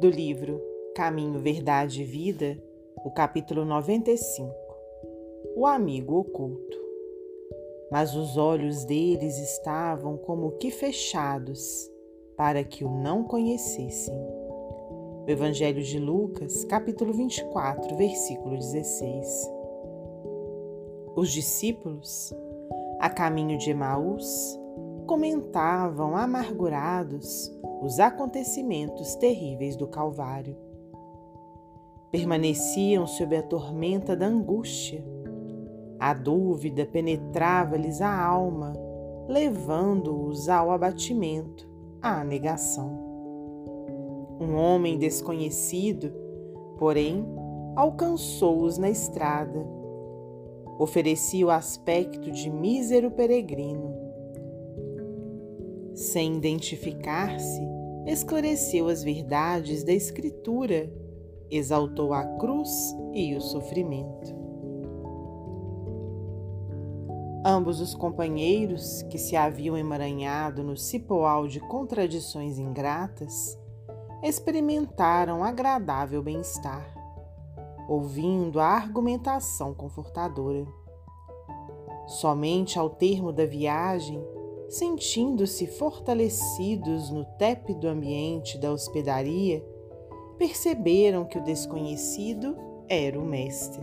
do livro Caminho, Verdade e Vida, o capítulo 95 O Amigo Oculto. Mas os olhos deles estavam como que fechados, para que o não conhecessem. O Evangelho de Lucas, capítulo 24, versículo 16. Os discípulos, a caminho de Emaús, comentavam amargurados os acontecimentos terríveis do Calvário. Permaneciam sob a tormenta da angústia. A dúvida penetrava-lhes a alma, levando-os ao abatimento, à negação. Um homem desconhecido, porém, alcançou-os na estrada. Oferecia o aspecto de mísero peregrino sem identificar-se, esclareceu as verdades da Escritura, exaltou a cruz e o sofrimento. Ambos os companheiros, que se haviam emaranhado no cipoal de contradições ingratas, experimentaram agradável bem-estar, ouvindo a argumentação confortadora. Somente ao termo da viagem, sentindo-se fortalecidos no tépido ambiente da hospedaria, perceberam que o desconhecido era o Mestre.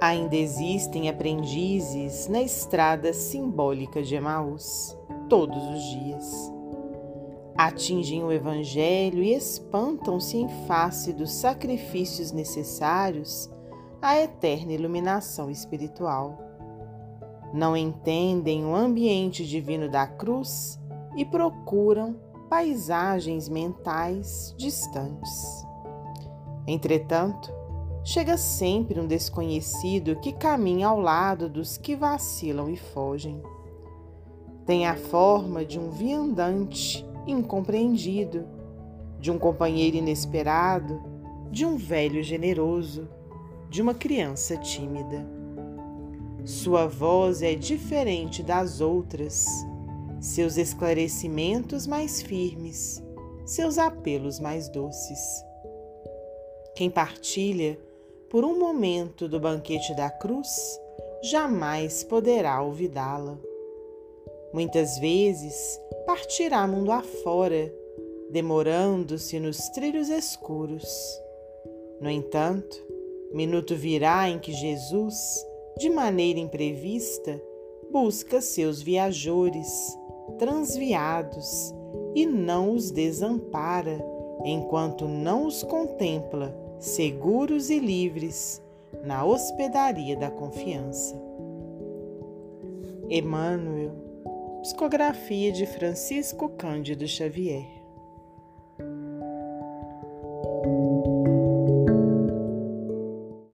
Ainda existem aprendizes na estrada simbólica de Emaús, todos os dias. Atingem o Evangelho e espantam-se em face dos sacrifícios necessários à eterna iluminação espiritual não entendem o ambiente divino da cruz e procuram paisagens mentais distantes. Entretanto, chega sempre um desconhecido que caminha ao lado dos que vacilam e fogem. Tem a forma de um viandante incompreendido, de um companheiro inesperado, de um velho generoso, de uma criança tímida. Sua voz é diferente das outras, seus esclarecimentos mais firmes, seus apelos mais doces. Quem partilha por um momento do banquete da cruz jamais poderá olvidá-la. Muitas vezes partirá mundo afora, demorando-se nos trilhos escuros. No entanto, minuto virá em que Jesus de maneira imprevista, busca seus viajores, transviados, e não os desampara, enquanto não os contempla seguros e livres na hospedaria da confiança. Emmanuel, psicografia de Francisco Cândido Xavier.